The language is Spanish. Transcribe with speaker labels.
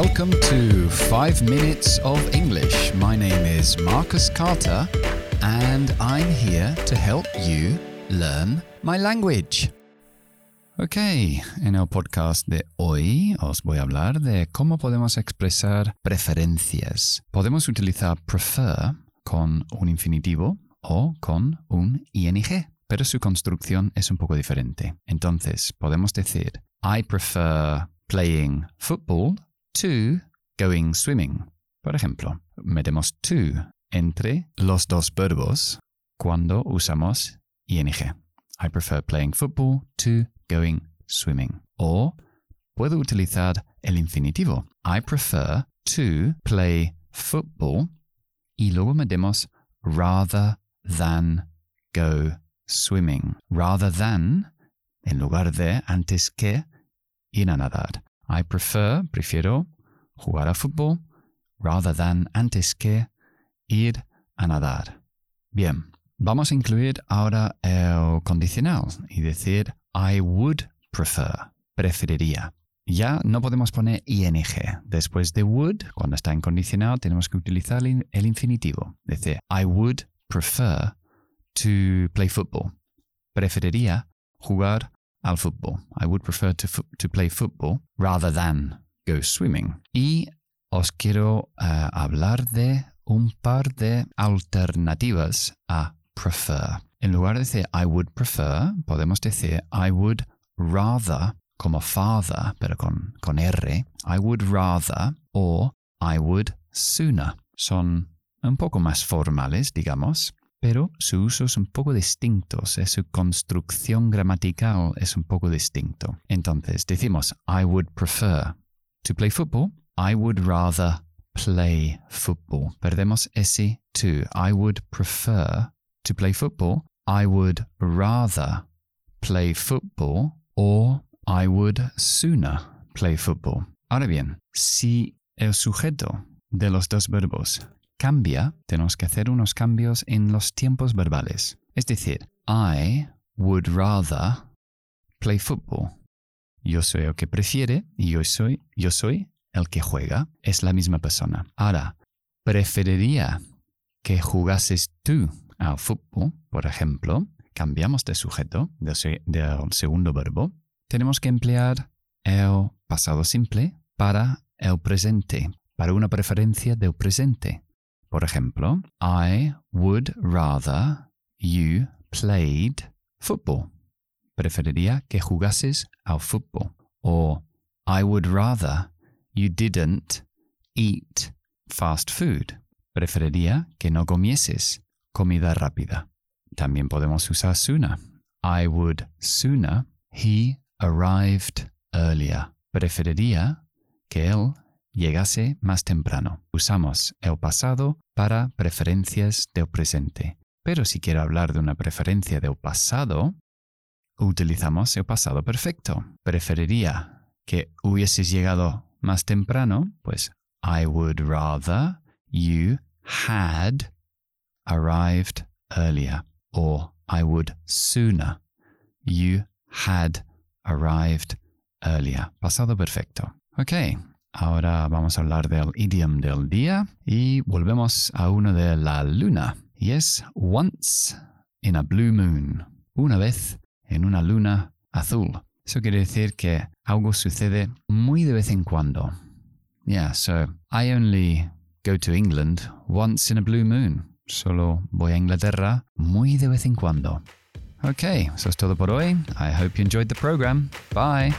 Speaker 1: Welcome to 5 Minutes of English. My name is Marcus Carter and I'm here to help you learn my language. Ok, en el podcast de hoy os voy a hablar de cómo podemos expresar preferencias. Podemos utilizar prefer con un infinitivo o con un ing, pero su construcción es un poco diferente. Entonces, podemos decir I prefer playing football to going swimming. Por ejemplo, metemos to entre los dos verbos cuando usamos ing. I prefer playing football to going swimming. O puedo utilizar el infinitivo. I prefer to play football y luego metemos rather than go swimming. Rather than, en lugar de, antes que, ir a nadar. I prefer, prefiero, jugar a fútbol rather than, antes que, ir a nadar. Bien, vamos a incluir ahora el condicional y decir I would prefer, preferiría. Ya no podemos poner ing. Después de would, cuando está en condicional, tenemos que utilizar el infinitivo. Decir, I would prefer to play football. Preferiría jugar al fútbol. I would prefer to, to play football rather than go swimming. Y os quiero uh, hablar de un par de alternativas a prefer. En lugar de decir I would prefer, podemos decir I would rather como father, pero con, con R. I would rather o I would sooner. Son un poco más formales, digamos, pero su uso es un poco distinto, su construcción gramatical es un poco distinto. Entonces decimos I would prefer to play football. I would rather play football. Perdemos ese to. I would prefer to play football. I would rather play football or I would sooner play football. Ahora bien, si el sujeto de los dos verbos cambia, tenemos que hacer unos cambios en los tiempos verbales. Es decir, I would rather play football. Yo soy el que prefiere y yo soy, yo soy el que juega. Es la misma persona. Ahora, preferiría que jugases tú al fútbol, por ejemplo. Cambiamos de sujeto del, del segundo verbo. Tenemos que emplear el pasado simple para el presente, para una preferencia del presente. Por ejemplo, I would rather you played football. Preferiría que jugases al fútbol. Or I would rather you didn't eat fast food. Preferiría que no comieses comida rápida. También podemos usar sooner. I would sooner he arrived earlier. Preferiría que él llegase más temprano. Usamos el pasado para preferencias del presente. Pero si quiero hablar de una preferencia del pasado, utilizamos el pasado perfecto. Preferiría que hubieses llegado más temprano, pues I would rather you had arrived earlier. O I would sooner you had arrived earlier. Pasado perfecto. Ok, Ahora vamos a hablar del idioma del día y volvemos a uno de la luna. Y es once in a blue moon. Una vez en una luna azul. Eso quiere decir que algo sucede muy de vez en cuando. Yeah, so I only go to England once in a blue moon. Solo voy a Inglaterra muy de vez en cuando. Ok, eso es todo por hoy. I hope you enjoyed the program. Bye.